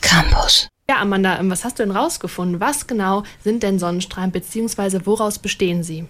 Campos. Ja, Amanda, ähm, was hast du denn rausgefunden? Was genau sind denn Sonnenstrahlen bzw. woraus bestehen sie?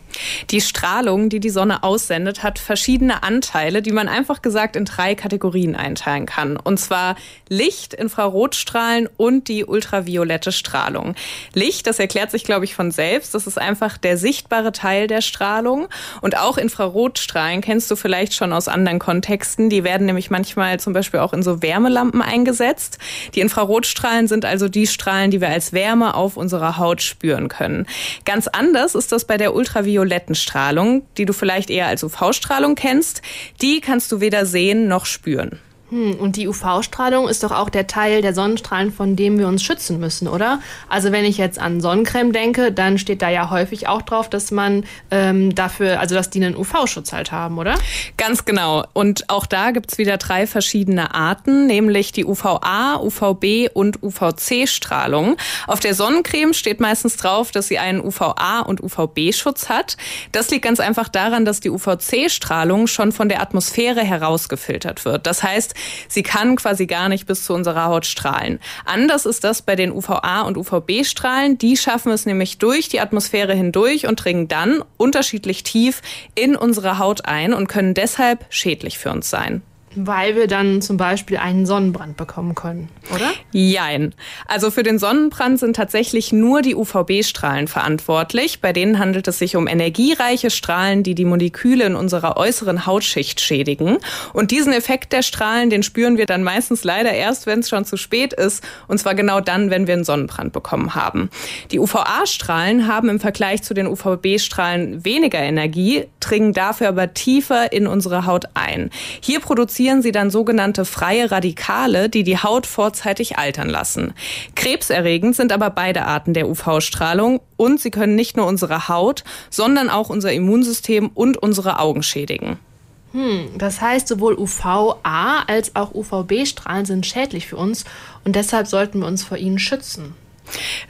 Die Strahlung, die die Sonne aussendet, hat verschiedene Anteile, die man einfach gesagt in drei Kategorien einteilen kann. Und zwar Licht, Infrarotstrahlen und die ultraviolette Strahlung. Licht, das erklärt sich, glaube ich, von selbst. Das ist einfach der sichtbare Teil der Strahlung. Und auch Infrarotstrahlen kennst du vielleicht schon aus anderen Kontexten. Die werden nämlich manchmal zum Beispiel auch in so Wärmelampen eingesetzt. Die Infrarotstrahlen sind also die Strahlen, die wir als Wärme auf unserer Haut spüren können. Ganz anders ist das bei der ultravioletten Strahlung, die du vielleicht eher als UV-Strahlung kennst. Die kannst du weder sehen noch spüren. Hm, und die UV-Strahlung ist doch auch der Teil der Sonnenstrahlen, von dem wir uns schützen müssen, oder? Also wenn ich jetzt an Sonnencreme denke, dann steht da ja häufig auch drauf, dass man ähm, dafür, also dass die einen UV-Schutz halt haben, oder? Ganz genau. Und auch da gibt's wieder drei verschiedene Arten, nämlich die UVA, UVB und UVC-Strahlung. Auf der Sonnencreme steht meistens drauf, dass sie einen UVA- und UVB-Schutz hat. Das liegt ganz einfach daran, dass die UVC-Strahlung schon von der Atmosphäre herausgefiltert wird. Das heißt, Sie kann quasi gar nicht bis zu unserer Haut strahlen. Anders ist das bei den UVA- und UVB-Strahlen. Die schaffen es nämlich durch die Atmosphäre hindurch und dringen dann unterschiedlich tief in unsere Haut ein und können deshalb schädlich für uns sein. Weil wir dann zum Beispiel einen Sonnenbrand bekommen können, oder? Jein. Also für den Sonnenbrand sind tatsächlich nur die UVB-Strahlen verantwortlich. Bei denen handelt es sich um energiereiche Strahlen, die die Moleküle in unserer äußeren Hautschicht schädigen. Und diesen Effekt der Strahlen, den spüren wir dann meistens leider erst, wenn es schon zu spät ist. Und zwar genau dann, wenn wir einen Sonnenbrand bekommen haben. Die UVA-Strahlen haben im Vergleich zu den UVB-Strahlen weniger Energie, dringen dafür aber tiefer in unsere Haut ein. Hier produzieren sie dann sogenannte freie Radikale, die die Haut vorzeitig altern lassen. Krebserregend sind aber beide Arten der UV-Strahlung und sie können nicht nur unsere Haut, sondern auch unser Immunsystem und unsere Augen schädigen. Hm, das heißt, sowohl UVA als auch UVB-Strahlen sind schädlich für uns und deshalb sollten wir uns vor ihnen schützen.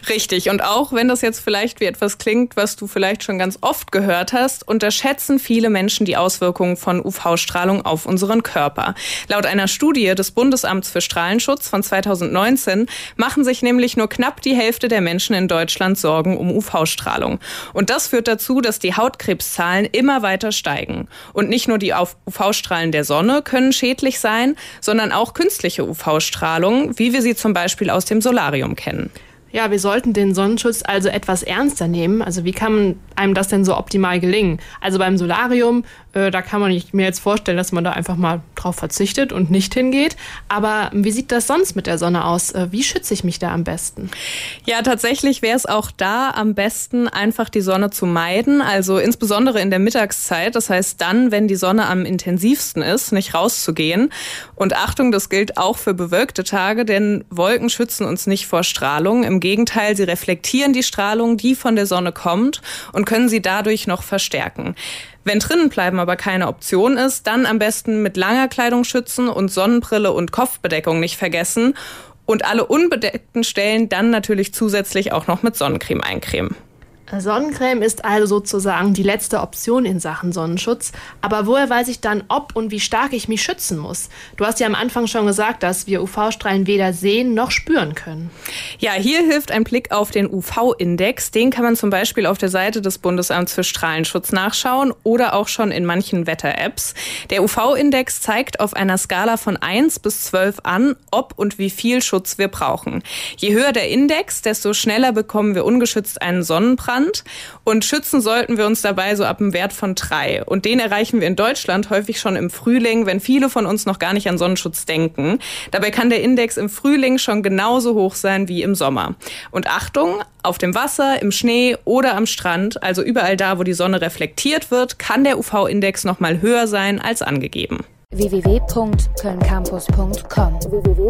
Richtig. Und auch wenn das jetzt vielleicht wie etwas klingt, was du vielleicht schon ganz oft gehört hast, unterschätzen viele Menschen die Auswirkungen von UV-Strahlung auf unseren Körper. Laut einer Studie des Bundesamts für Strahlenschutz von 2019 machen sich nämlich nur knapp die Hälfte der Menschen in Deutschland Sorgen um UV-Strahlung. Und das führt dazu, dass die Hautkrebszahlen immer weiter steigen. Und nicht nur die UV-Strahlen der Sonne können schädlich sein, sondern auch künstliche UV-Strahlung, wie wir sie zum Beispiel aus dem Solarium kennen. Ja, wir sollten den Sonnenschutz also etwas ernster nehmen. Also wie kann einem das denn so optimal gelingen? Also beim Solarium, äh, da kann man nicht mir jetzt vorstellen, dass man da einfach mal drauf verzichtet und nicht hingeht. Aber wie sieht das sonst mit der Sonne aus? Äh, wie schütze ich mich da am besten? Ja, tatsächlich wäre es auch da am besten, einfach die Sonne zu meiden. Also insbesondere in der Mittagszeit. Das heißt dann, wenn die Sonne am intensivsten ist, nicht rauszugehen. Und Achtung, das gilt auch für bewölkte Tage, denn Wolken schützen uns nicht vor Strahlung. Im Gegenteil, sie reflektieren die Strahlung, die von der Sonne kommt und können sie dadurch noch verstärken. Wenn drinnen bleiben aber keine Option ist, dann am besten mit langer Kleidung schützen und Sonnenbrille und Kopfbedeckung nicht vergessen und alle unbedeckten Stellen dann natürlich zusätzlich auch noch mit Sonnencreme eincremen. Sonnencreme ist also sozusagen die letzte Option in Sachen Sonnenschutz. Aber woher weiß ich dann, ob und wie stark ich mich schützen muss? Du hast ja am Anfang schon gesagt, dass wir UV-Strahlen weder sehen noch spüren können. Ja, hier hilft ein Blick auf den UV-Index. Den kann man zum Beispiel auf der Seite des Bundesamts für Strahlenschutz nachschauen oder auch schon in manchen Wetter-Apps. Der UV-Index zeigt auf einer Skala von 1 bis 12 an, ob und wie viel Schutz wir brauchen. Je höher der Index, desto schneller bekommen wir ungeschützt einen Sonnenbrand Deutschland und schützen sollten wir uns dabei so ab einem Wert von drei. Und den erreichen wir in Deutschland häufig schon im Frühling, wenn viele von uns noch gar nicht an Sonnenschutz denken. Dabei kann der Index im Frühling schon genauso hoch sein wie im Sommer. Und Achtung, auf dem Wasser, im Schnee oder am Strand, also überall da, wo die Sonne reflektiert wird, kann der UV-Index noch mal höher sein als angegeben www.kölncampus.com www